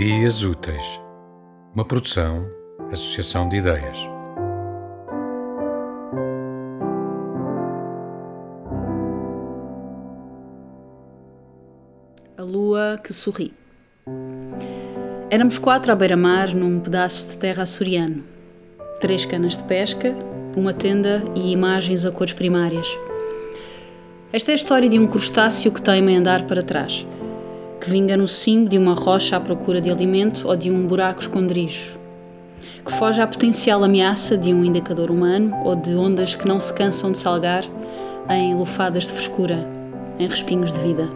Dias Úteis, uma produção, associação de ideias. A lua que sorri. Éramos quatro à beira-mar num pedaço de terra açoriano. Três canas de pesca, uma tenda e imagens a cores primárias. Esta é a história de um crustáceo que teima em andar para trás que vinga no cimo de uma rocha à procura de alimento ou de um buraco esconderijo, que foge à potencial ameaça de um indicador humano ou de ondas que não se cansam de salgar em lufadas de frescura, em respinhos de vida.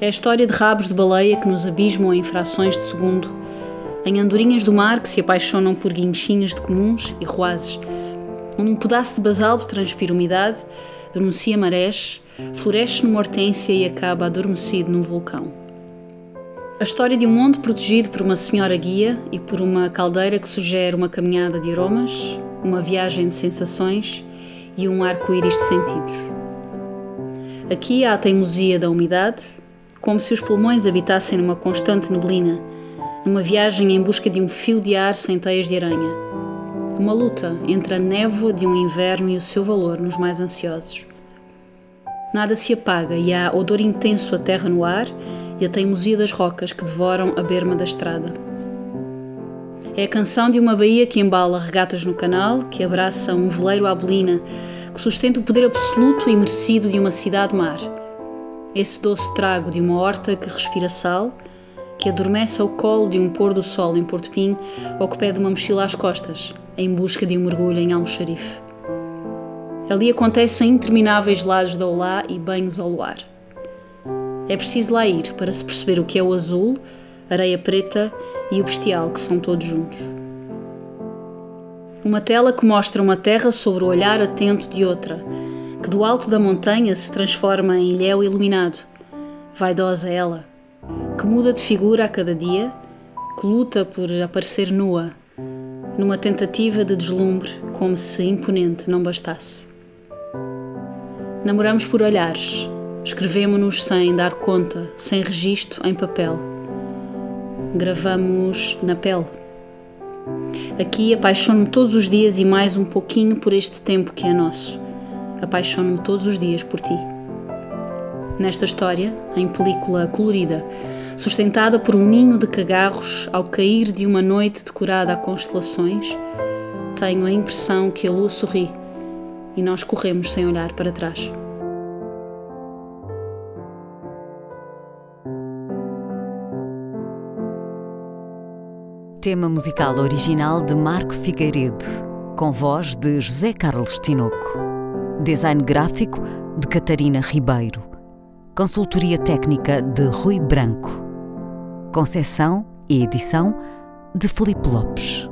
É a história de rabos de baleia que nos abismam em frações de segundo, em andorinhas do mar que se apaixonam por guinchinhas de comuns e ruazes, onde um pedaço de basalto transpira umidade, denuncia marés, floresce numa hortência e acaba adormecido num vulcão. A história de um monte protegido por uma senhora guia e por uma caldeira que sugere uma caminhada de aromas, uma viagem de sensações e um arco-íris de sentidos. Aqui há a teimosia da umidade, como se os pulmões habitassem numa constante neblina, numa viagem em busca de um fio de ar sem teias de aranha. Uma luta entre a névoa de um inverno e o seu valor nos mais ansiosos. Nada se apaga e há odor intenso a terra no ar e a teimosia das rocas que devoram a berma da estrada. É a canção de uma baía que embala regatas no canal, que abraça um veleiro à belina, que sustenta o poder absoluto e merecido de uma cidade-mar. Esse doce trago de uma horta que respira sal, que adormece ao colo de um pôr do sol em Porto Pim ou que pede uma mochila às costas, em busca de um mergulho em Almoxarife. Ali acontecem intermináveis lados de olá e banhos ao luar. É preciso lá ir para se perceber o que é o azul, areia preta e o bestial que são todos juntos. Uma tela que mostra uma terra sobre o olhar atento de outra, que do alto da montanha se transforma em ilhéu iluminado. Vaidosa ela, que muda de figura a cada dia, que luta por aparecer nua, numa tentativa de deslumbre, como se imponente não bastasse. Namoramos por olhares, escrevemos-nos sem dar conta, sem registro em papel. Gravamos na pele. Aqui apaixono-me todos os dias e mais um pouquinho por este tempo que é nosso. Apaixono-me todos os dias por ti. Nesta história, em película colorida, sustentada por um ninho de cagarros ao cair de uma noite decorada a constelações, tenho a impressão que a lua sorri e nós corremos sem olhar para trás. Tema musical original de Marco Figueiredo, com voz de José Carlos Tinoco. Design gráfico de Catarina Ribeiro. Consultoria técnica de Rui Branco. Concessão e edição de Felipe Lopes.